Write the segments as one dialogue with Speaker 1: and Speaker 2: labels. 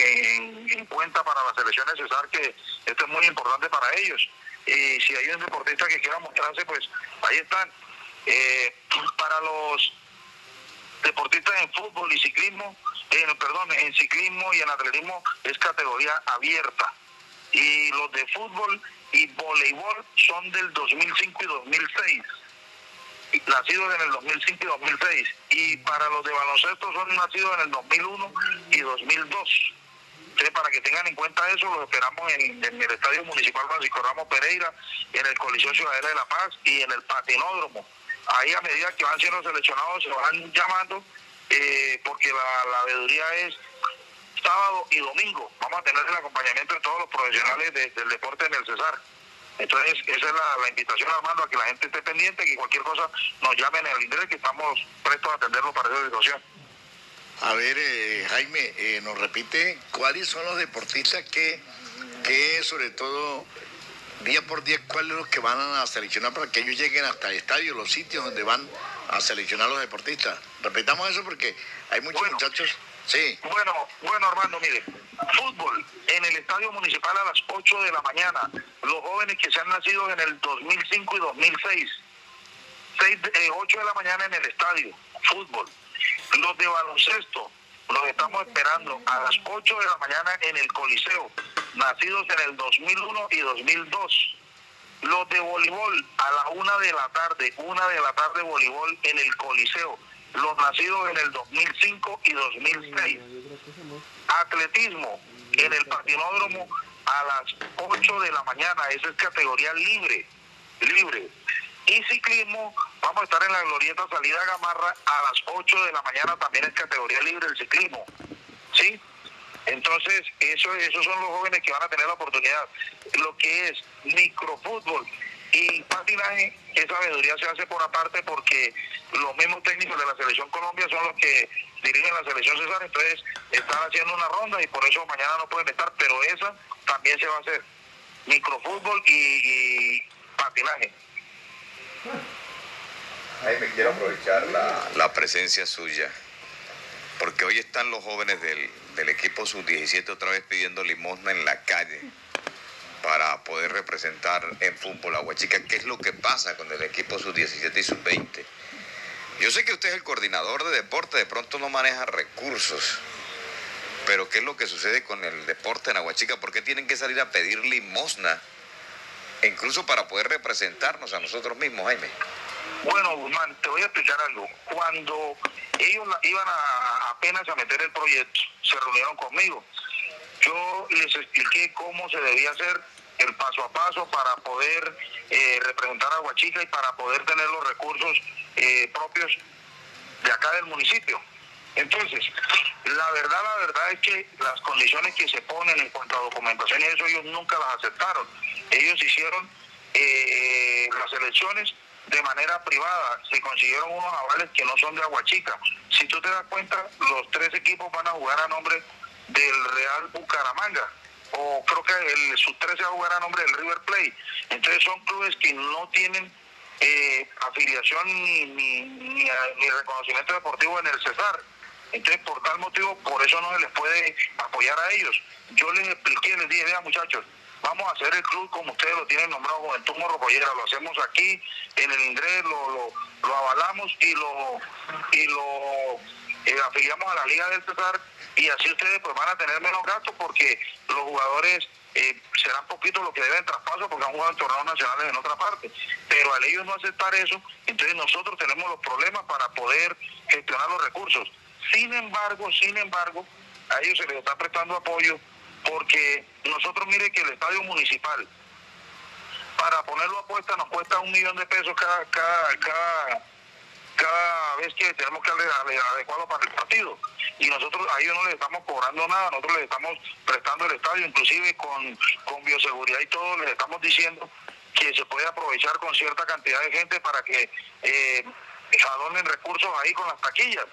Speaker 1: en, cuenta para la selección Cesar que esto es muy importante para ellos. Y si hay un deportista que quiera mostrarse, pues ahí están. Eh, para los deportistas en fútbol y ciclismo, en, perdón, en ciclismo y en atletismo es categoría abierta. Y los de fútbol y voleibol son del 2005 y 2006 nacidos en el 2005 y 2006. Y para los de baloncesto son nacidos en el 2001 y 2002. Para que tengan en cuenta eso, los esperamos en, el Estadio Municipal Francisco Ramos Pereira, en el Coliseo Ciudadela de La Paz y en el Patinódromo. Ahí a medida que van siendo seleccionados se van llamando, eh, porque la, la veeduría es sábado y domingo. Vamos a tener el acompañamiento de todos los profesionales del deporte en el Cesar. Entonces, esa es la, invitación, Armando, a que la gente esté pendiente, que cualquier cosa nos llamen al interés, que estamos prestos a atenderlo para esa situación.
Speaker 2: A ver, eh, Jaime, eh, nos repite cuáles son los deportistas que, que sobre todo día por día, cuáles son los que van a seleccionar para que ellos lleguen hasta el estadio, los sitios donde van a seleccionar los deportistas. Repitamos eso porque hay muchos muchachos. Sí.
Speaker 1: Bueno, bueno, Armando, mire, fútbol en el estadio municipal a las 8 de la mañana. Los jóvenes que se han nacido en el 2005 y 2006. 6, 8 de la mañana en el estadio, fútbol. Los de baloncesto los estamos esperando a las 8 de la mañana en el Coliseo, nacidos en el 2001 y 2002. Los de voleibol a la 1 de la tarde, 1 de la tarde voleibol en el Coliseo, los nacidos en el 2005 y 2006. Atletismo en el patinódromo a las 8 de la mañana, esa es categoría libre, libre. Y ciclismo, vamos a estar en la glorieta salida Gamarra a las 8 de la mañana, también es categoría libre el ciclismo. ¿Sí? Entonces, eso, esos son los jóvenes que van a tener la oportunidad. Lo que es microfútbol y patinaje, esa veeduría se hace por aparte porque los mismos técnicos de la Selección Colombia son los que dirigen la Selección César, entonces están haciendo una ronda y por eso mañana no pueden estar, pero esa también se va a hacer. Microfútbol y patinaje.
Speaker 3: Me quiero aprovechar la, presencia suya, porque hoy están los jóvenes del, del equipo sub-17 otra vez pidiendo limosna en la calle para poder representar en fútbol a Huachica. ¿Qué es lo que pasa con el equipo sub-17 y sub-20? Yo sé que usted es el coordinador de deporte, de pronto no maneja recursos, pero ¿qué es lo que sucede con el deporte en Aguachica? ¿Por qué tienen que salir a pedir limosna incluso para poder representarnos a nosotros mismos, Jaime.
Speaker 1: Bueno, Guzmán, te voy a explicar algo. Cuando ellos iban a, apenas a meter el proyecto, se reunieron conmigo. Yo les expliqué cómo se debía hacer el paso a paso para poder eh, representar a Huachica y para poder tener los recursos eh, propios de acá del municipio. Entonces, la verdad, la verdad es que las condiciones que se ponen en cuanto a documentación y eso ellos nunca las aceptaron. Ellos hicieron eh, las elecciones de manera privada, se consiguieron unos avales que no son de Aguachica. Si tú te das cuenta, los tres equipos van a jugar a nombre del Real Bucaramanga, o creo que el sub 13 va a jugar a nombre del River Plate. Entonces son clubes que no tienen eh, afiliación ni, ni, ni reconocimiento deportivo en el Cesar. Entonces, por tal motivo, por eso no se les puede apoyar a ellos. Yo les expliqué, les dije, vean muchachos, vamos a hacer el club como ustedes lo tienen nombrado, Juventud Morrocollera, lo hacemos aquí, en el Indre, lo, lo, avalamos y lo, y lo eh, afiliamos a la Liga del Cesar y así ustedes pues van a tener menos gastos porque los jugadores eh, serán poquitos los que deben traspaso porque han jugado en torneos nacionales en otra parte. Pero al ellos no aceptar eso, entonces nosotros tenemos los problemas para poder gestionar los recursos. Sin embargo, sin embargo, a ellos se les está prestando apoyo porque nosotros mire que el estadio municipal, para ponerlo a puesta nos cuesta un millón de pesos cada, cada, cada, cada vez que tenemos que adecuarlo para el partido. Y nosotros a ellos no les estamos cobrando nada, nosotros les estamos prestando el estadio, inclusive con, con bioseguridad y todo, les estamos diciendo que se puede aprovechar con cierta cantidad de gente para que eh, adornen recursos ahí con las taquillas.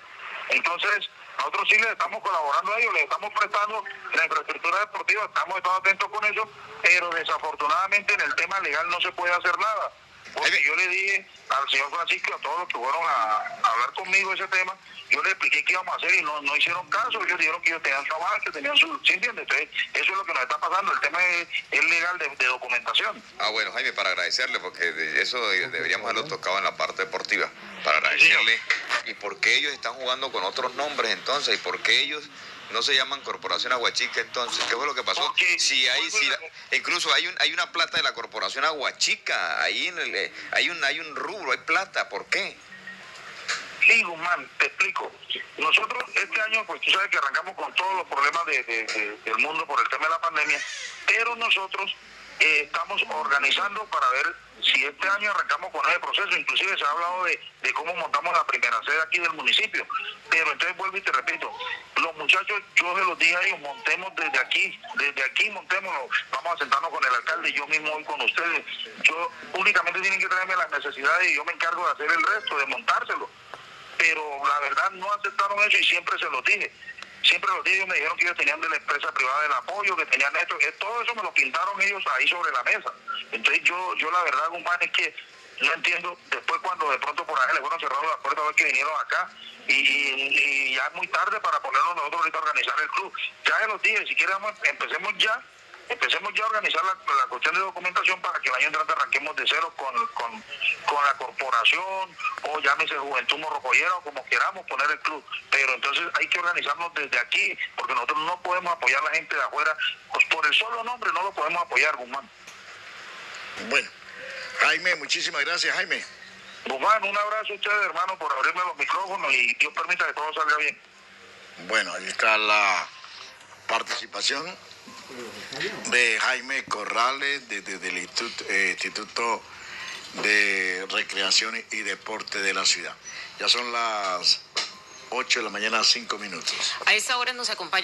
Speaker 1: Entonces, nosotros sí les estamos colaborando a ellos, les estamos prestando la infraestructura deportiva, estamos todos atentos con eso, pero desafortunadamente en el tema legal no se puede hacer nada. Porque yo le dije al señor Francisco y a todos los que fueron a, hablar conmigo ese tema, yo le expliqué qué íbamos a hacer y no, no hicieron caso, ellos dijeron que ellos tenían trabajo, que tenían su... ¿Sí entiendes? Entonces, eso es lo que nos está pasando, el tema es, legal de, documentación.
Speaker 3: Ah, bueno, Jaime, para agradecerle, porque de eso deberíamos haberlo tocado en la parte deportiva, para agradecerle. ¿Y por qué ellos están jugando con otros nombres entonces? ¿Y por qué ellos no se llaman Corporación Aguachica entonces. ¿Qué fue lo que pasó? si hay, si incluso hay un, hay una plata de la Corporación Aguachica, ahí en el, eh, hay un, hay un rubro, hay plata, ¿por qué?
Speaker 1: Sí, Guzmán, te explico. Nosotros este año, pues tú sabes que arrancamos con todos los problemas del mundo por el tema de la pandemia, pero nosotros estamos organizando para ver si este año arrancamos con ese proceso, inclusive se ha hablado de, cómo montamos la primera sede aquí del municipio, pero entonces vuelvo y te repito, los muchachos, yo se los dije a ellos, montemos desde aquí, desde aquí montémonos, vamos a sentarnos con el alcalde, yo mismo voy con ustedes, yo únicamente tienen que traerme las necesidades y yo me encargo de hacer el resto, de montárselo, pero la verdad no aceptaron eso y siempre se los dije siempre los días me dijeron que ellos tenían de la empresa privada del apoyo, que tenían esto, que todo eso me lo pintaron ellos ahí sobre la mesa. Entonces yo, yo la verdad, Guzmán, es que no entiendo, después cuando de pronto por ahí le fueron cerrando las puertas a ver que vinieron acá, y, ya es muy tarde para ponernos nosotros ahorita a organizar el club. Ya se los dije, si queremos, empecemos ya empecemos ya a organizar la, cuestión de documentación para que el año entrante arranquemos de cero con, la corporación o llámese Juventud Morrocoyera o como queramos poner el club. Pero entonces hay que organizarnos desde aquí porque nosotros no podemos apoyar a la gente de afuera. Pues por el solo nombre no lo podemos apoyar, Guzmán.
Speaker 2: Bueno, Jaime, muchísimas gracias, Jaime.
Speaker 1: Guzmán, un abrazo a ustedes, hermano, por abrirme los micrófonos y Dios permita que todo salga bien.
Speaker 2: Bueno, ahí está la participación de Jaime Corrales, desde el eh, Instituto, de Recreación y Deporte de la ciudad. Ya son las 8 de la mañana, 5 minutos.
Speaker 4: A esta hora nos acompaña.